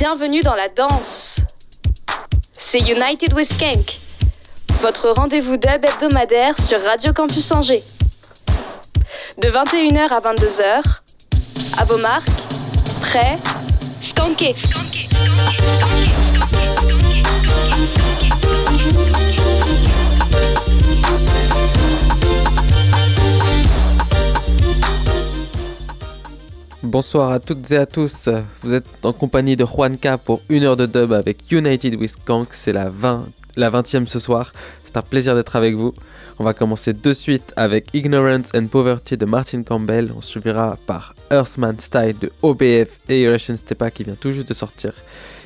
Bienvenue dans la danse. C'est United with Skank, votre rendez-vous dub hebdomadaire sur Radio Campus Angers. De 21h à 22h, à vos marques, prêts, skanké. Bonsoir à toutes et à tous. Vous êtes en compagnie de Juanca pour une heure de dub avec United with Kank. C'est la 20, la 20e ce soir. C'est un plaisir d'être avec vous. On va commencer de suite avec Ignorance and Poverty de Martin Campbell. On suivra par Earthman Style de OBF et Russian Stepa qui vient tout juste de sortir.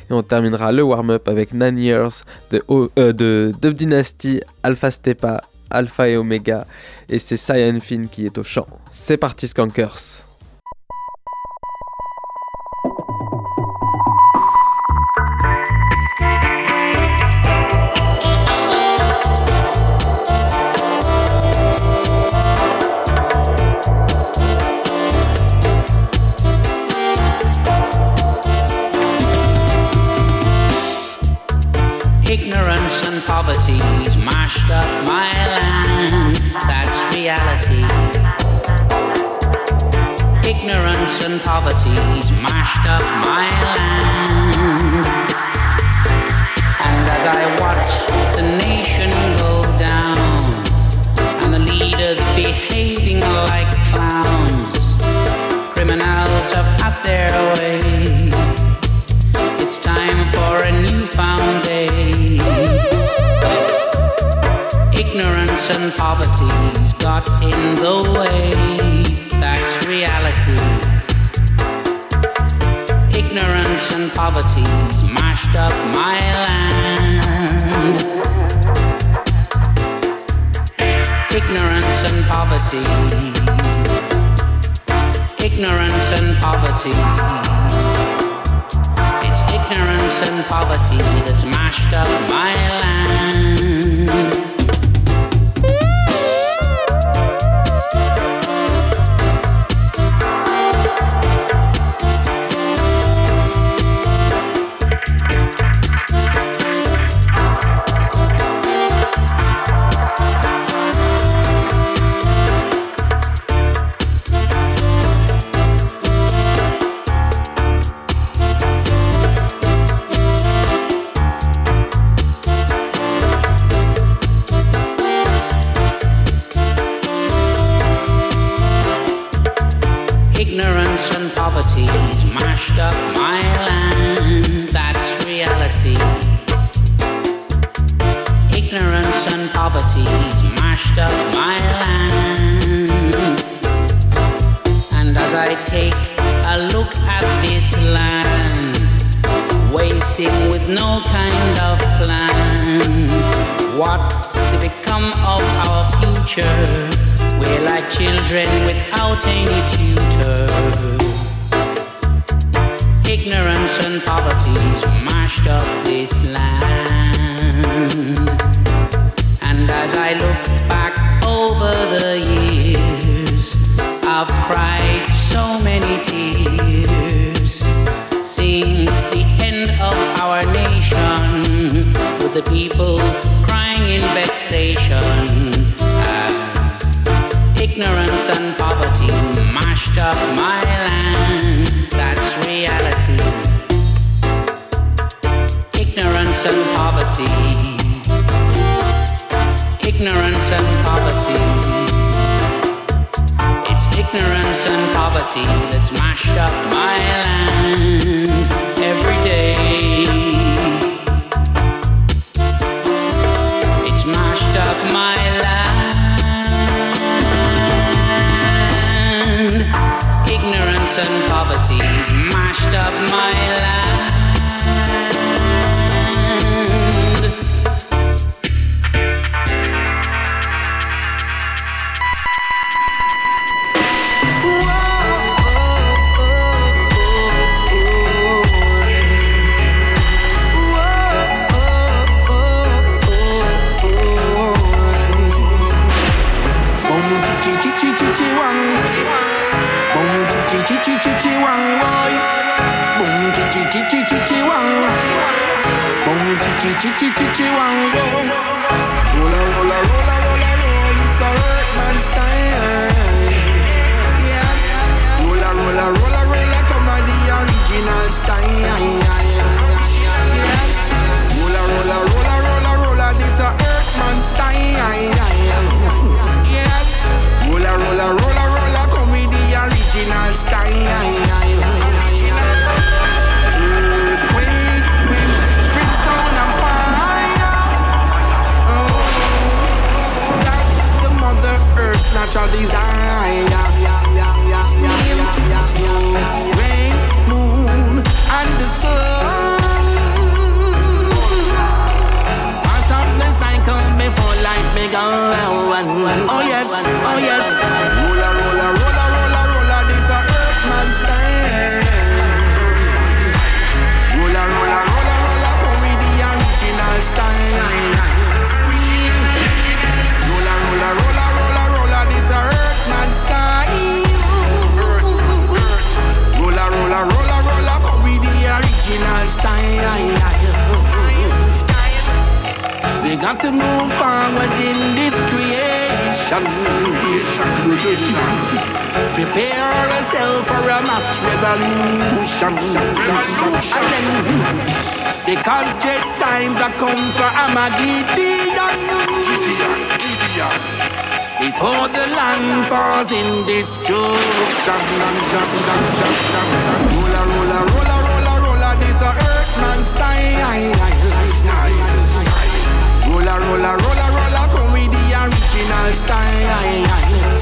Et on terminera le warm-up avec Nine Years de, euh, Dub Dynasty, Alpha Stepa, Alpha et Omega. Et c'est Cyan Finn qui est au chant. C'est parti Skankers! Poverty's mashed up my land. That's reality. Ignorance and poverty's mashed up my land. And as I watch the nation go down, and the leaders behaving like clowns, criminals have had their way. Ignorance and poverty's got in the way. That's reality. Ignorance and poverty's mashed up my land. Ignorance and poverty. Ignorance and poverty. It's ignorance and poverty that's mashed up my land. cried so many tears. The end of our nation, with the people crying in vexation as ignorance and poverty mashed up my land. That's reality. Ignorance and poverty. Ignorance and ignorance and poverty that's mashed up my land every day. It's mashed up my land. Ignorance and poverty. chi chi chi chi wang Bong chi chi chi chi chi chi wang Roll roll roll roll roll roll It's a hurt style. Yes Roll roll roll roll Come on the original style Yes Roll roll roll roll roll This a hurt man's style Yes Roll roll roll roll Come with the original style times are come for Armageddon. Before the land falls in destruction. Roller, roller, roller, roller, roller. This a earthman's style. Roller, roller, roller, roller, come with the original style.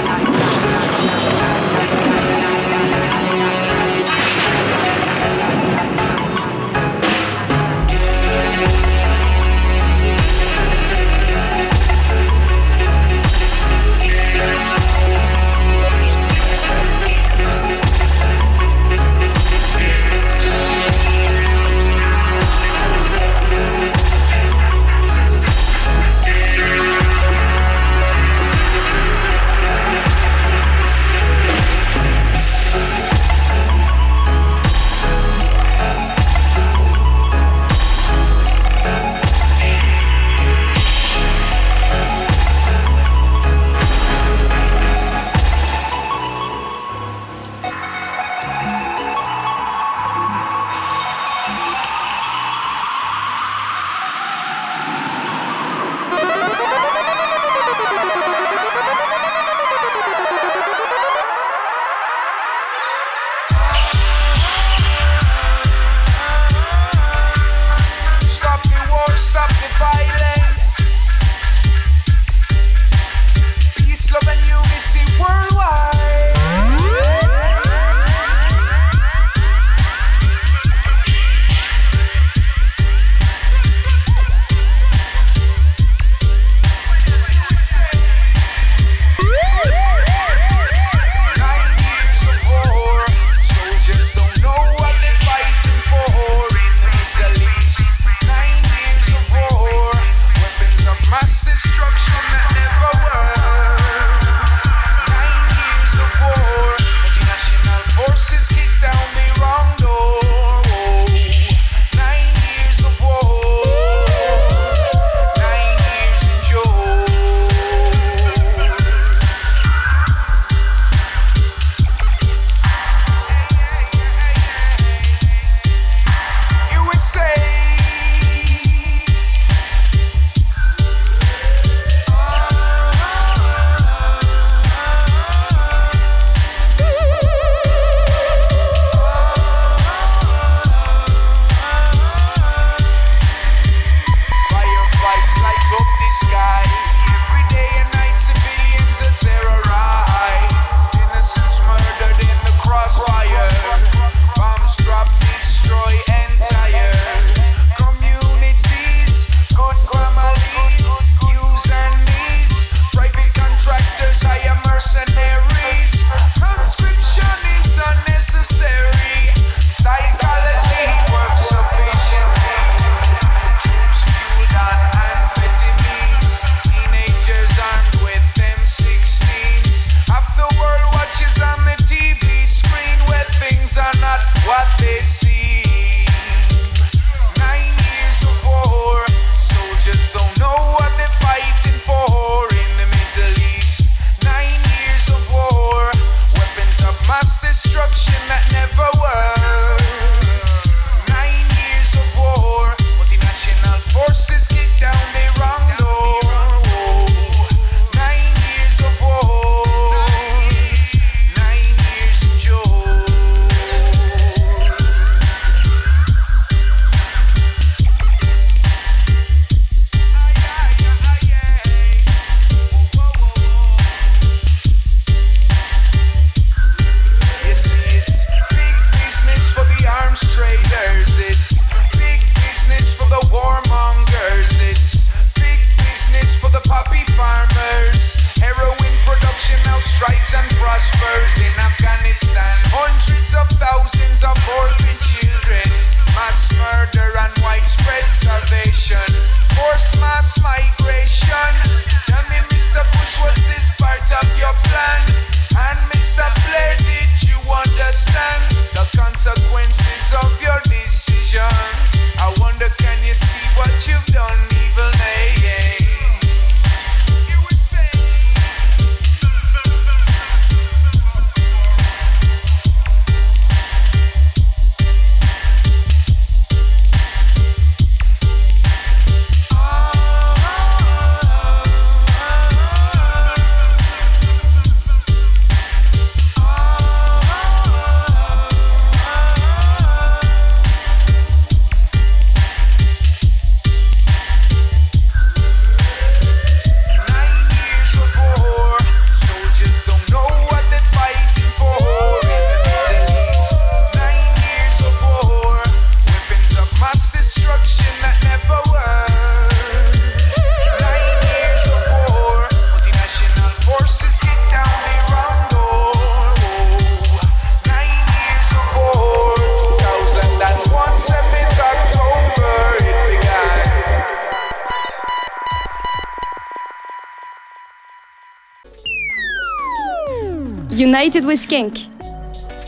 Skank.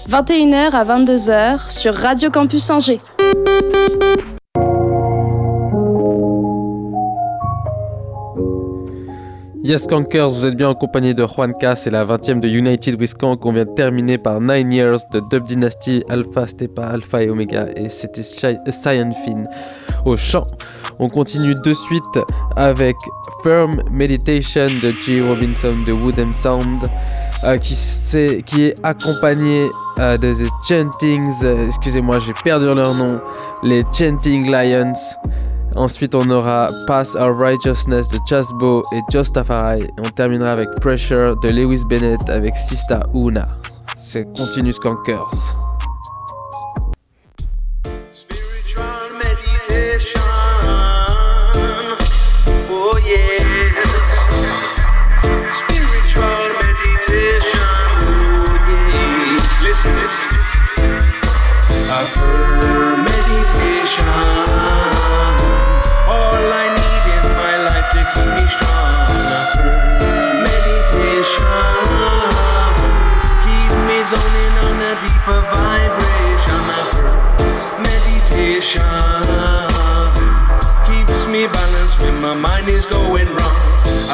21h à 22h sur Radio Campus Angers. Yes Kankers, vous êtes bien en compagnie de Juanca, c'est la 20e de United with Kank. On vient de terminer par 9 Years de Dub Dynasty, Alpha Stepa, Alpha et Omega, et c'était Cyan Fin au chant. On continue de suite avec Firm Meditation de G. Robinson de Woodham Sound, euh, qui, est accompagné euh, de The Chantings, euh, excusez-moi, j'ai perdu leur nom, les Chanting Lions. Ensuite, on aura Pass Our Righteousness de Chasbo et Jostafari. Et on terminera avec Pressure de Lewis Bennett avec Sista Una. C'est Continuous Conquers.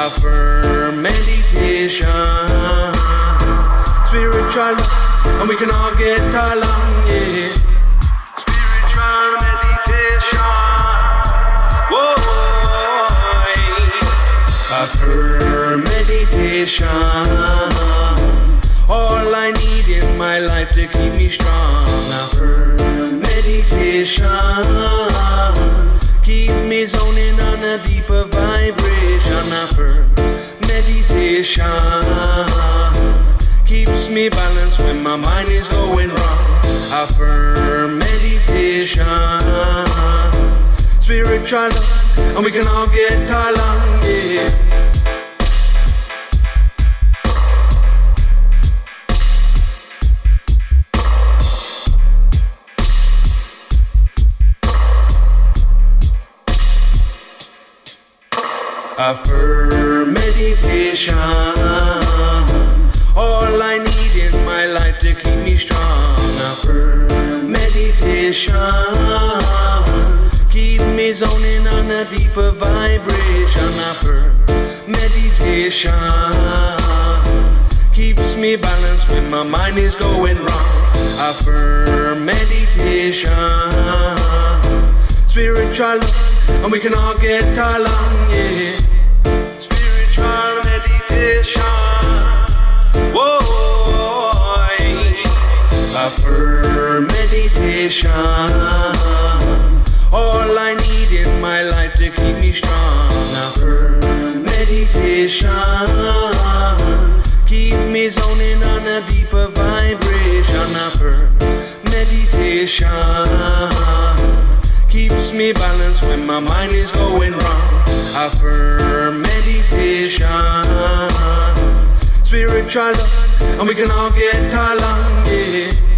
Affirm meditation, spiritual, and we can all get along. Yeah, spiritual meditation. Whoa, affirm meditation. All I need in my life to keep me strong. Affirm meditation. Keep me zoning on a deeper vibration. Affirm meditation. Keeps me balanced when my mind is going wrong. Affirm meditation. Spiritual, and we can all get along. Yeah. Meditation. Keep me zoning on a deeper vibration. Affirm meditation. Keeps me balanced when my mind is going wrong. affirm meditation, spiritual, and we can all get along, yeah. Spiritual affirm meditation. All I need in my life to keep me strong, affirm meditation. Keep me zoning on a deeper vibration her meditation. Keeps me balanced when my mind is going wrong. Affirm meditation. Spiritual, and we can all get along, yeah.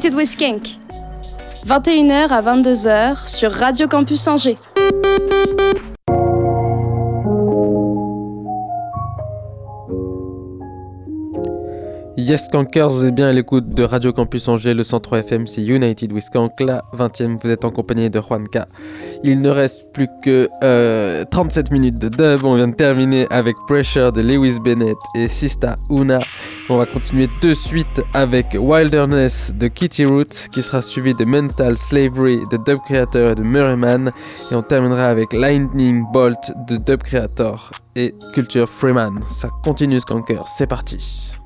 United with Skank. 21h à 22h sur Radio Campus Angers. Yes Kankers, vous êtes bien à l'écoute de Radio Campus Angers, le 103 FM, c'est United with la 20e, vous êtes en compagnie de Juanca. Il ne reste plus que euh, 37 minutes de dub, on vient de terminer avec Pressure de Lewis Bennett et Sista Una. On va continuer de suite avec Wilderness de Kitty Roots, qui sera suivi de Mental Slavery de Dub Creator et de Murrayman, et on terminera avec Lightning Bolt de Dub Creator et Culture Freeman. Ça continue Skankers, c'est parti.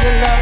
Crying out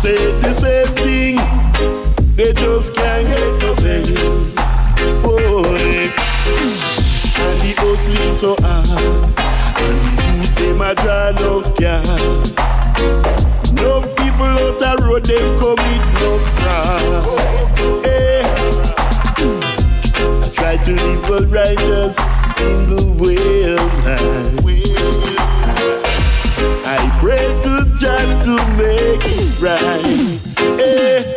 say the same thing. They just can't get no pay. Boy, oh, eh. and the hustling so hard, and the youth them a draw enough car. No people out the road them commit no fraud. Hey. I try to live a righteous in the way right. Eh. Hey.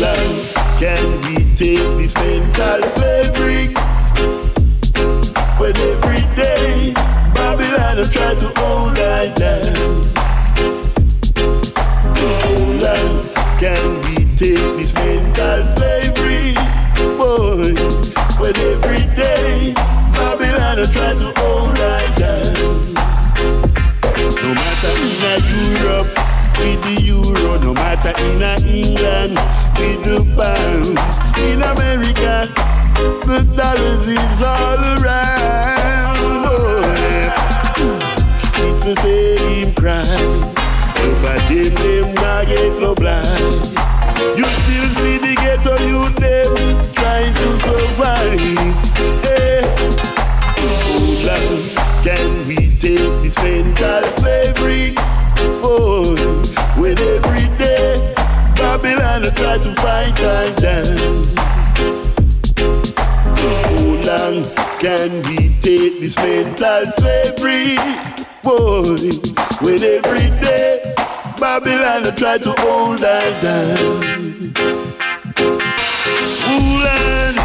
Long can we take this mental slavery? When every day Babylon try to in England with the pounds, in America the dollars is all around. Oh, Boy, it's the same crime. Over them, them not get no blind. You still see the ghetto youth them trying to survive. Hey. How long can we take this mental slavery? Try to fight down. How long can we take this mental slavery? Boy, when every day Babylon try to hold I down. Ooh, Lord.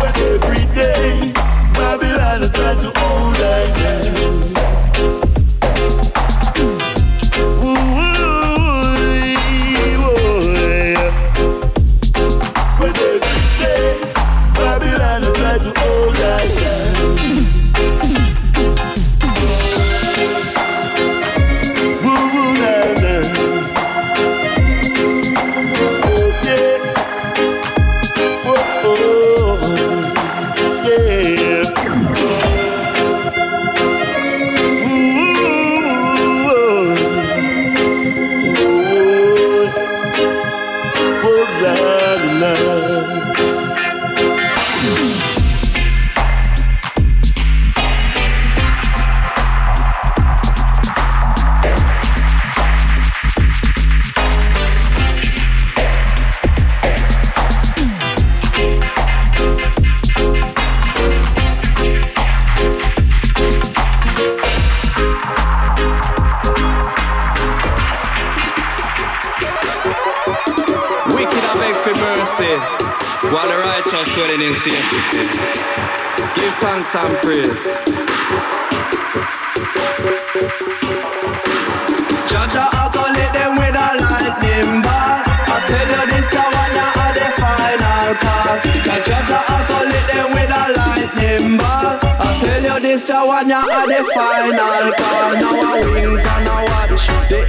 But every day Babylon try to hold dwelling. Give thanks and praise. Jaja, I go let them with a lightning ball. I tell you this, I wanna have the final call. Jaja, I go let them with a lightning ball. I tell you this, I wanna have the final call. Now I wings and I watch the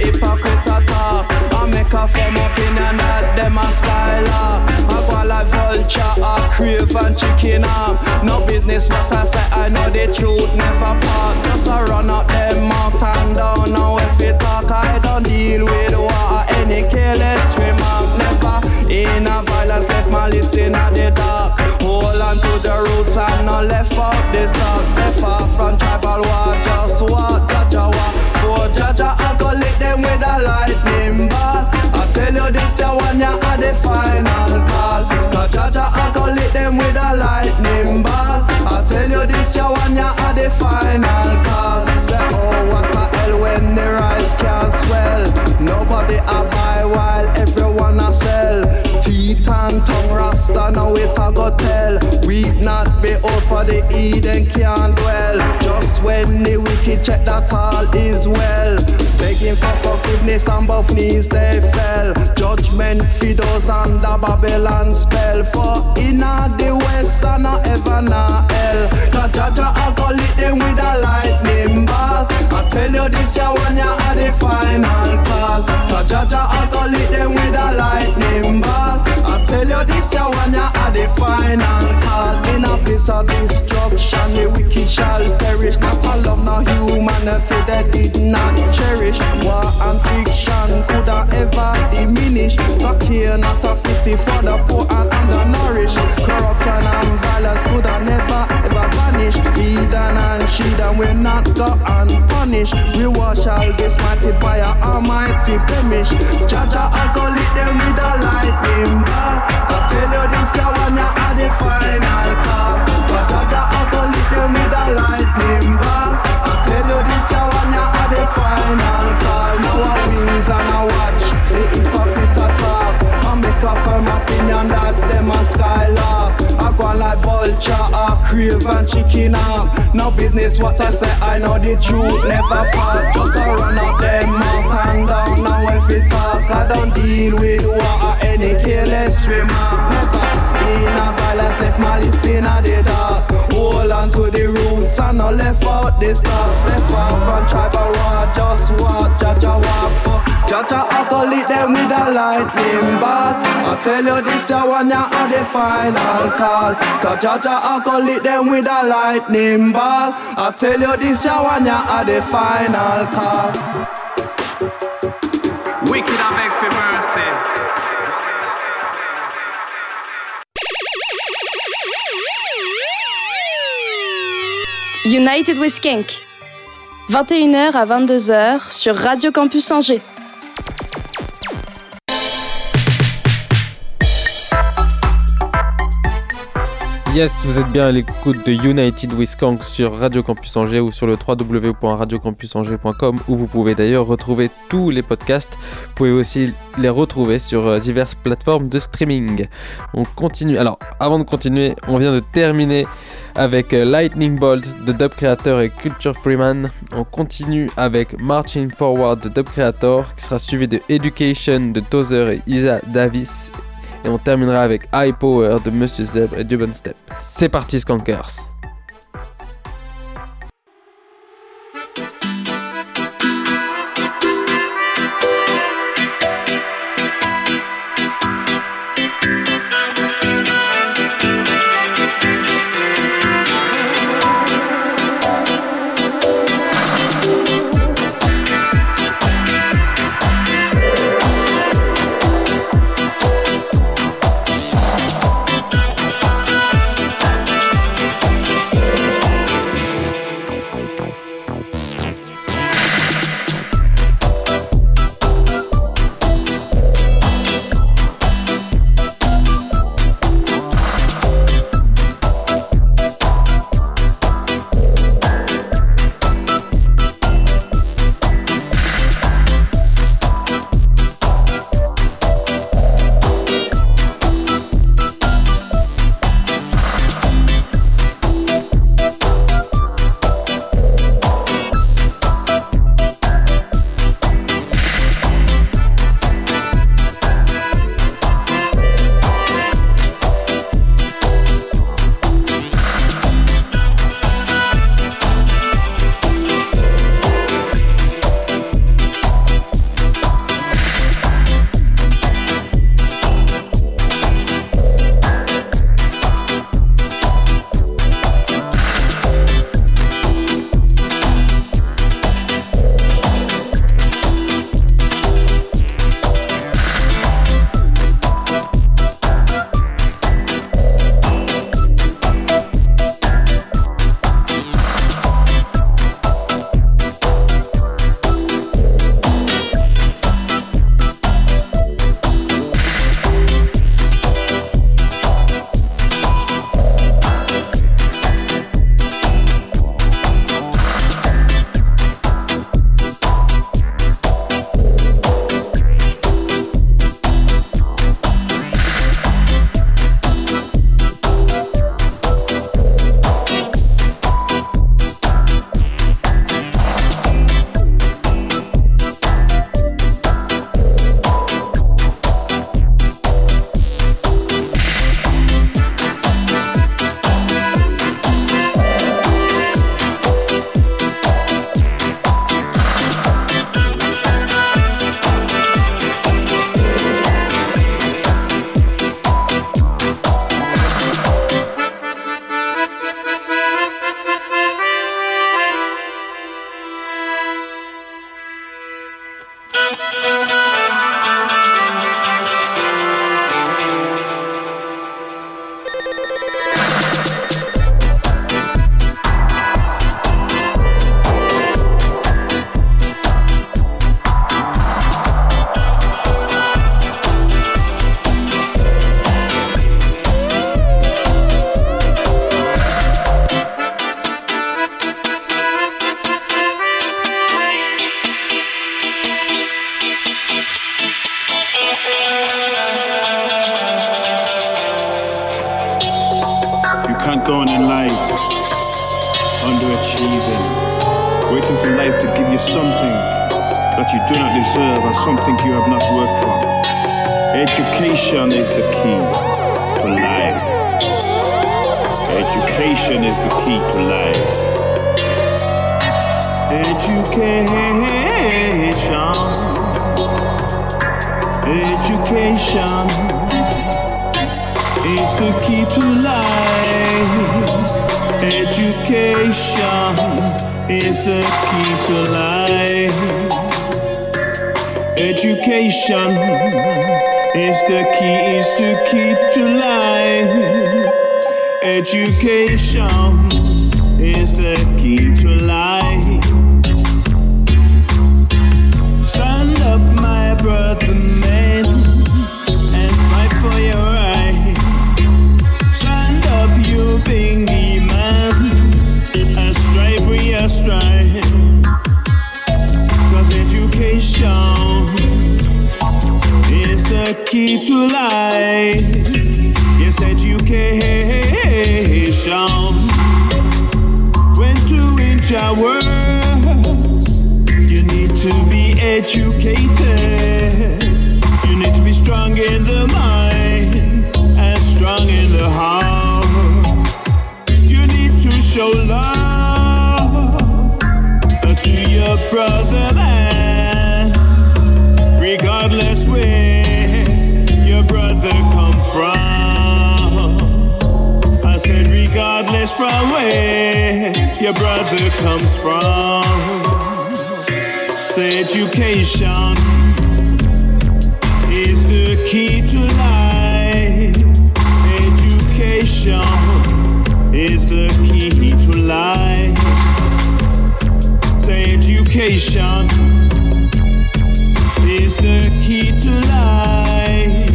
crave and chicken arm. No business, but I say I know the truth never part. Just a run up them mouth down. Now if you talk, I don't deal with war. Any careless remark, never in a violence. Left my list in the dark. Hold on to the roots and not left Jaja, I go lick them with a lightning ball. I tell you this, you one ya are the final call. Say, oh, what the hell when the rice can't swell. Nobody a buy while everyone a sell. Teeth and tongue rasta, now it a go tell. We've not be out for the Eden can't dwell. Just when the wicked, check that all is well. Begging for forgiveness on both knees they fell. Judgment for those under Babylon spell. For inna the west and not ever na hell. Cause Jaja I go lit them with a lightning ball. I tell you this ya one ya are the final call. Cause Jaja I go lit them with a lightning ball. Tell you this one ya are the final call. In a place of destruction, the wicked shall perish. Not a love, no humanity they did not cherish. War and fiction coulda ever diminish. Not care, not a pity for the poor and undernourished. Corruption and violence coulda never ever vanish. Heathen and sheathen will not go unpunished. Reward shall be smited by a almighty blemish. Jaja, I go lit them with a lightning bar. I tell you I crave and chicken arm. No business what I say, I know the truth never part. Just a run up them mouth and down. Now if it talk, I don't deal with war any careless remark. Never in a violence, left my lips in a the dark. Hold on to the roots and no left out the stars. Left out from tribal war, just walk, Jaja walk. Jaja I go lit them with a lightning ball. I tell you this, ya one ya are the final call. Cause Jaja I go lit them with a lightning ball. I tell you this, ya one ya are the final call. Wicked and beg for mercy. United with Skank. 21h à 22h sur Radio Campus Angers. Yes, vous êtes bien à l'écoute de United with Skank sur Radio Campus Angers ou sur le www.radiocampusangers.com où vous pouvez d'ailleurs retrouver tous les podcasts. Vous pouvez aussi les retrouver sur euh, diverses plateformes de streaming. On continue. Alors, avant de continuer, on vient de terminer avec euh, Lightning Bolt de Dub Creator et Culture Freeman. On continue avec Marching Forward de Dub Creator qui sera suivi de Education de Tozer et Isa Davis. Et on terminera avec High Power de Monsieur Zeb et Dubon Step. C'est parti Skankers education, education is the key to life. Education is the key to life. Education is the key, is the key to life. Education is the key life. Yes, education. When to reach our words, you need to be educated. You need to be strong in your brother comes from. Say education is the key to life. Education is the key to life. Say education is the key to life.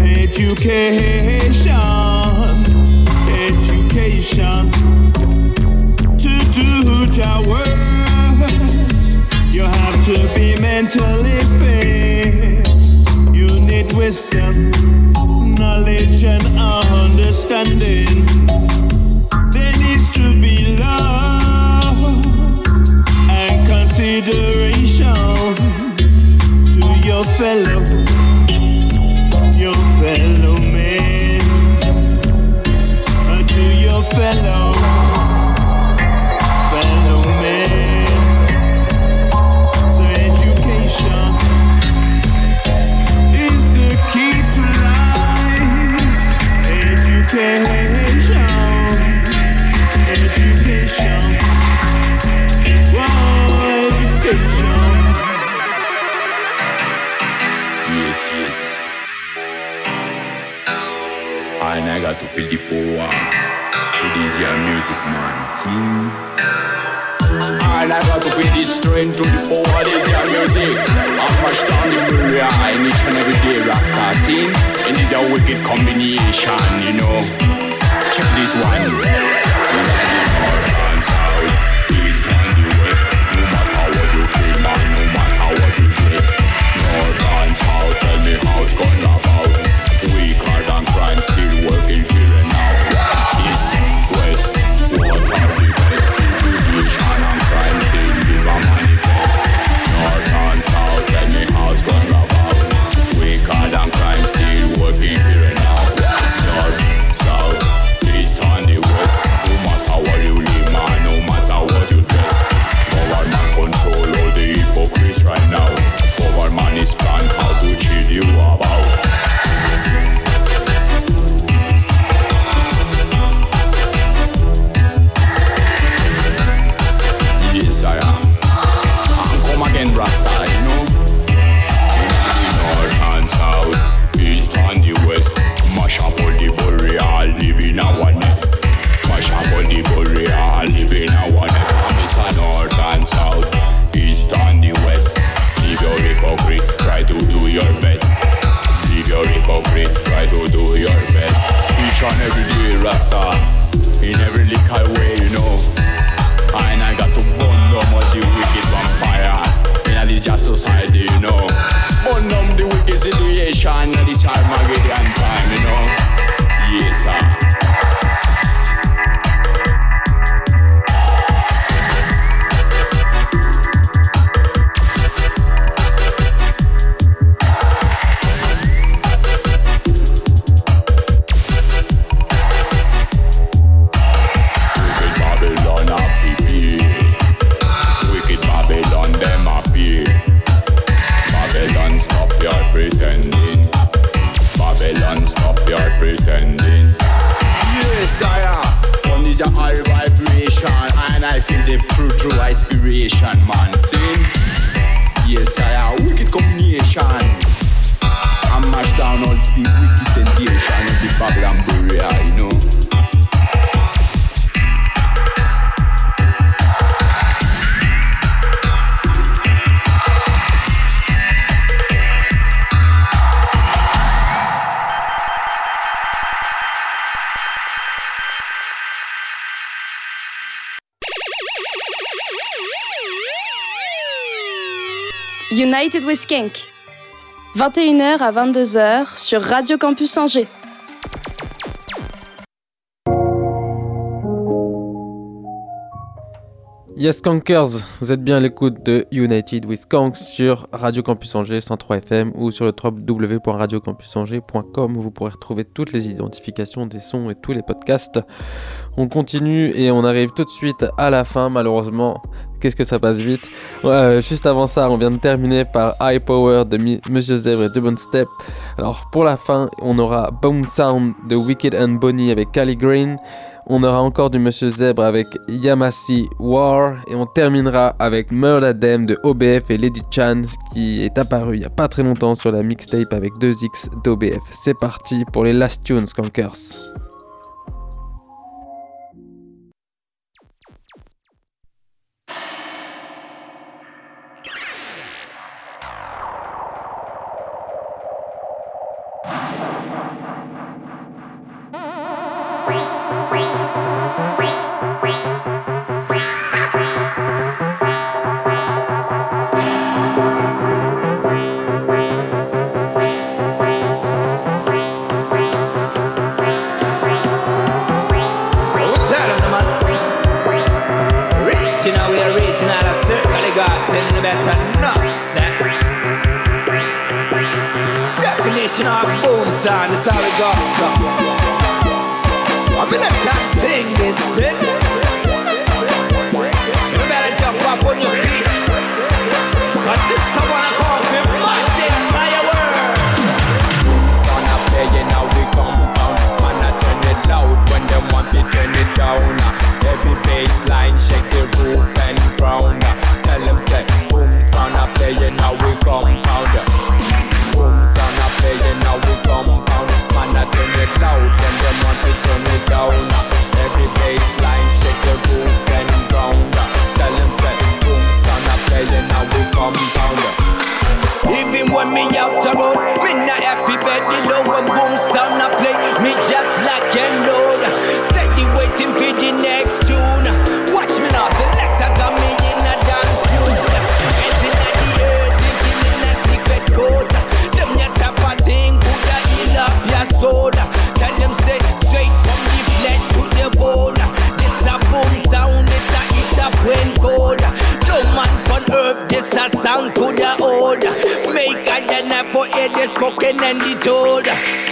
Education, education mentally fit. You need wisdom, knowledge, and understanding. There needs to be love and consideration to your fellow. Filippo music man. All I got to be is strength to the power This your music. I'm down the I need and every day Rockstar sing And this your wicked combination You know. Check this one. Dance West No matter what you feel No matter what you dress Tell me gonna trying still working here. United with Kink. 21h à 22h sur Radio Campus Angers. Yes Conkers, vous êtes bien à l'écoute de United with Kank sur Radio Campus Angers 103 FM ou sur le www.radiocampusangers.com où vous pourrez retrouver toutes les identifications des sons et tous les podcasts. On continue et on arrive tout de suite à la fin malheureusement. Qu'est-ce que ça passe vite? Euh, juste avant ça, on vient de terminer par High Power de Monsieur Zèbre et de Bon Step. Alors pour la fin, on aura Bone Sound de Wicked and Bonnie avec Cali Green. On aura encore du Monsieur Zèbre avec Yamasi War. Et on terminera avec Merladem de OBF et Lady Chan qui est apparu il n'y a pas très longtemps sur la mixtape avec 2X d'OBF. C'est parti pour les Last Tunes Kankers. Wow. a about better enough set. Definition of boom sound is how it goes. So. I'm in a top thing, is it? You better jump up on your feet. But this I wanna call to mash the entire world. Boom sound are playing how we compound. Man, I turn it loud when they want to turn it down. Every bass shake the roof. compound. Booms on a playing now we compound. Man I turn it loud and them want to turn it down. Every baseline shake the roof and ground. Tell them set booms on a playing now we compound. Even when me out the road, me not happy bed, the low lower boom sound a play. Me just like enough for it is spoken and the told.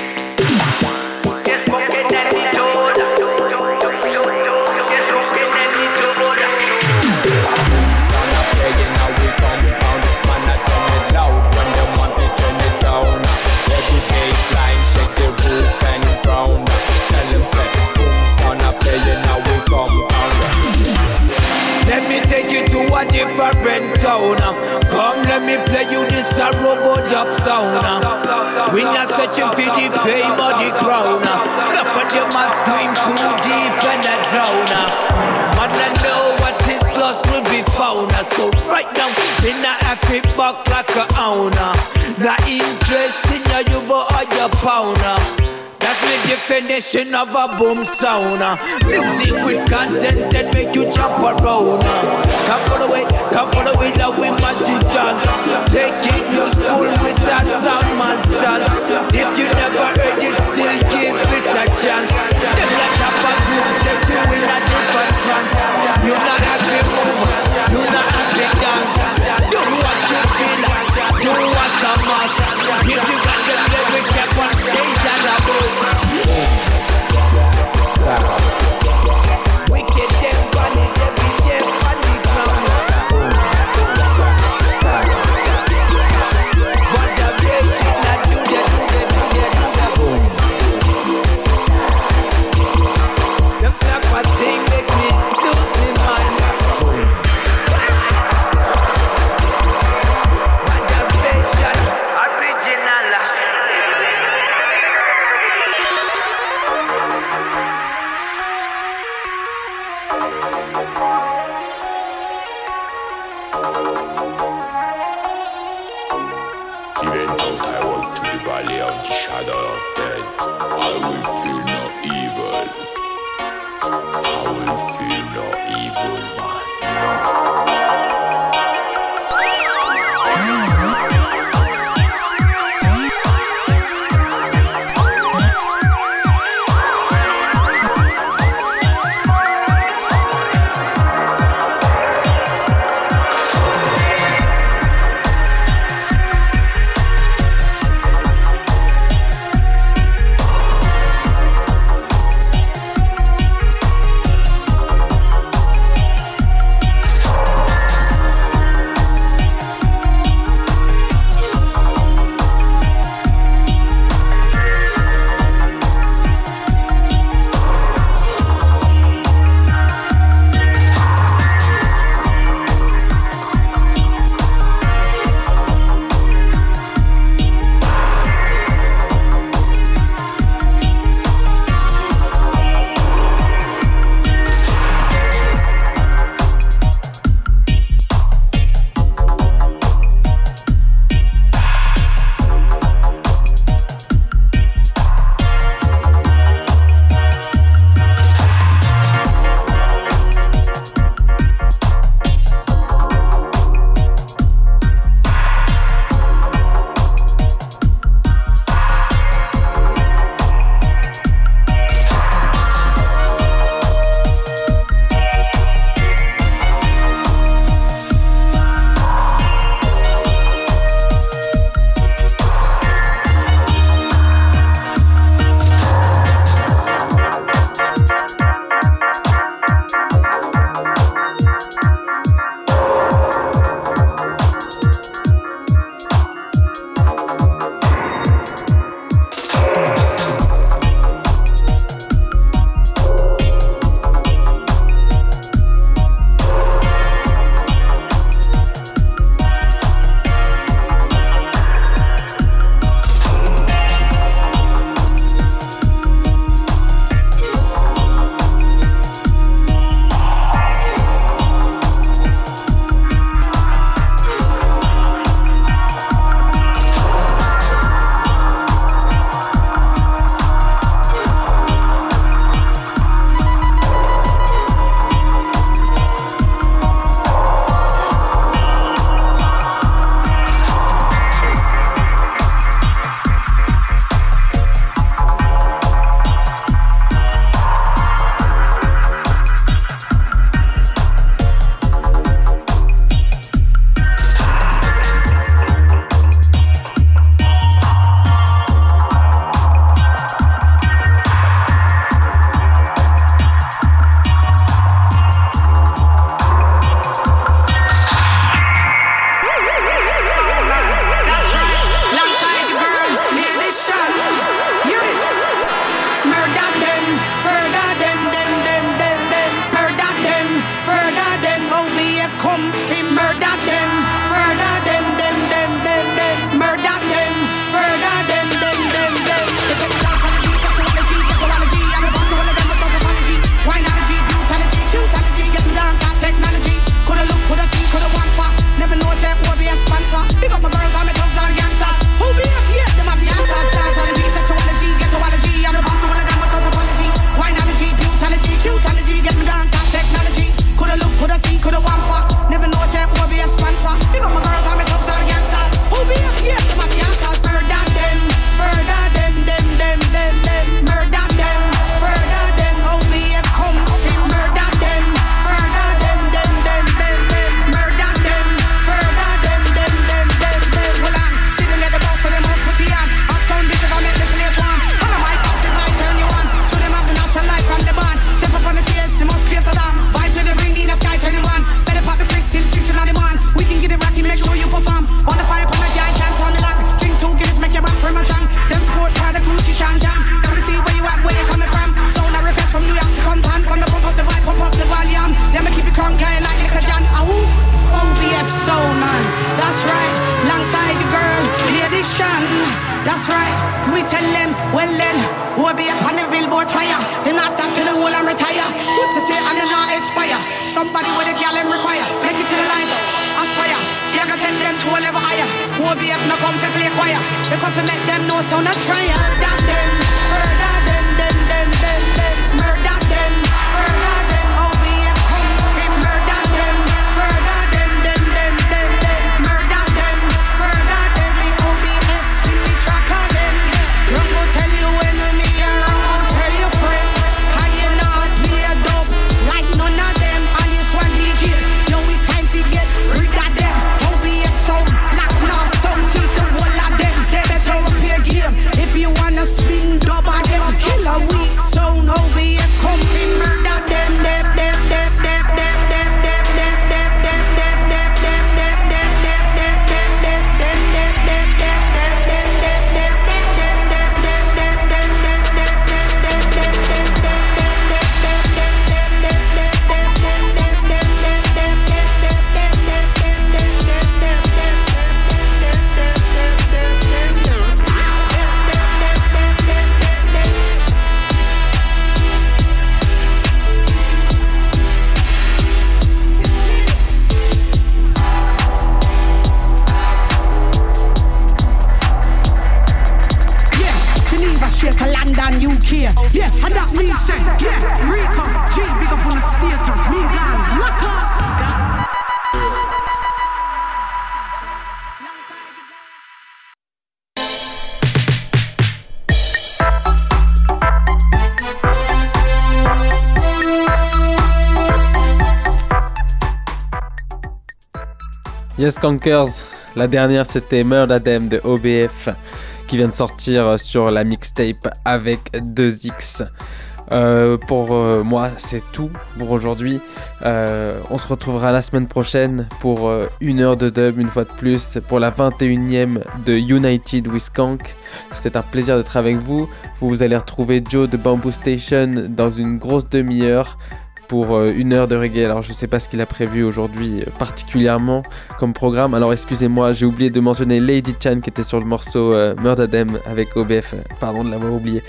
different tone. Um. Come, let me play you this a robot up sound. Um. We not searching for the fame or the crown. Um. Look at you must swim too deep and a drown. but I know what is lost will be found. Uh. So right now, in a happy back like a owner. Not interested in you, you or your pounder. The definition of a boom sound. Music with content that make you jump around. Come follow it, come follow it, now we must you dance. Take it to school with that sound monsters. If you never heard it, still give it a chance. Yes Conkers, la dernière c'était Murdadem de OBF qui vient de sortir sur la mixtape avec 2X. Euh, pour euh, moi, c'est tout pour aujourd'hui. Euh, on se retrouvera la semaine prochaine pour une heure de dub, une fois de plus, pour la 21e de United with Kank. C'était un plaisir d'être avec vous. Vous allez retrouver Joe de Bamboo Station dans une grosse demi-heure pour euh, une heure de reggae. Alors je sais pas ce qu'il a prévu aujourd'hui euh, particulièrement comme programme. Alors excusez-moi, j'ai oublié de mentionner Lady Chan qui était sur le morceau euh, Murdadem avec OBF. Pardon de l'avoir oublié.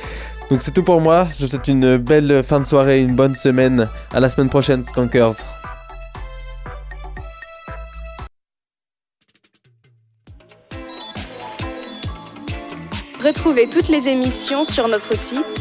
Donc c'est tout pour moi. Je vous souhaite une belle fin de soirée, une bonne semaine. À la semaine prochaine, Skunkers. Retrouvez toutes les émissions sur notre site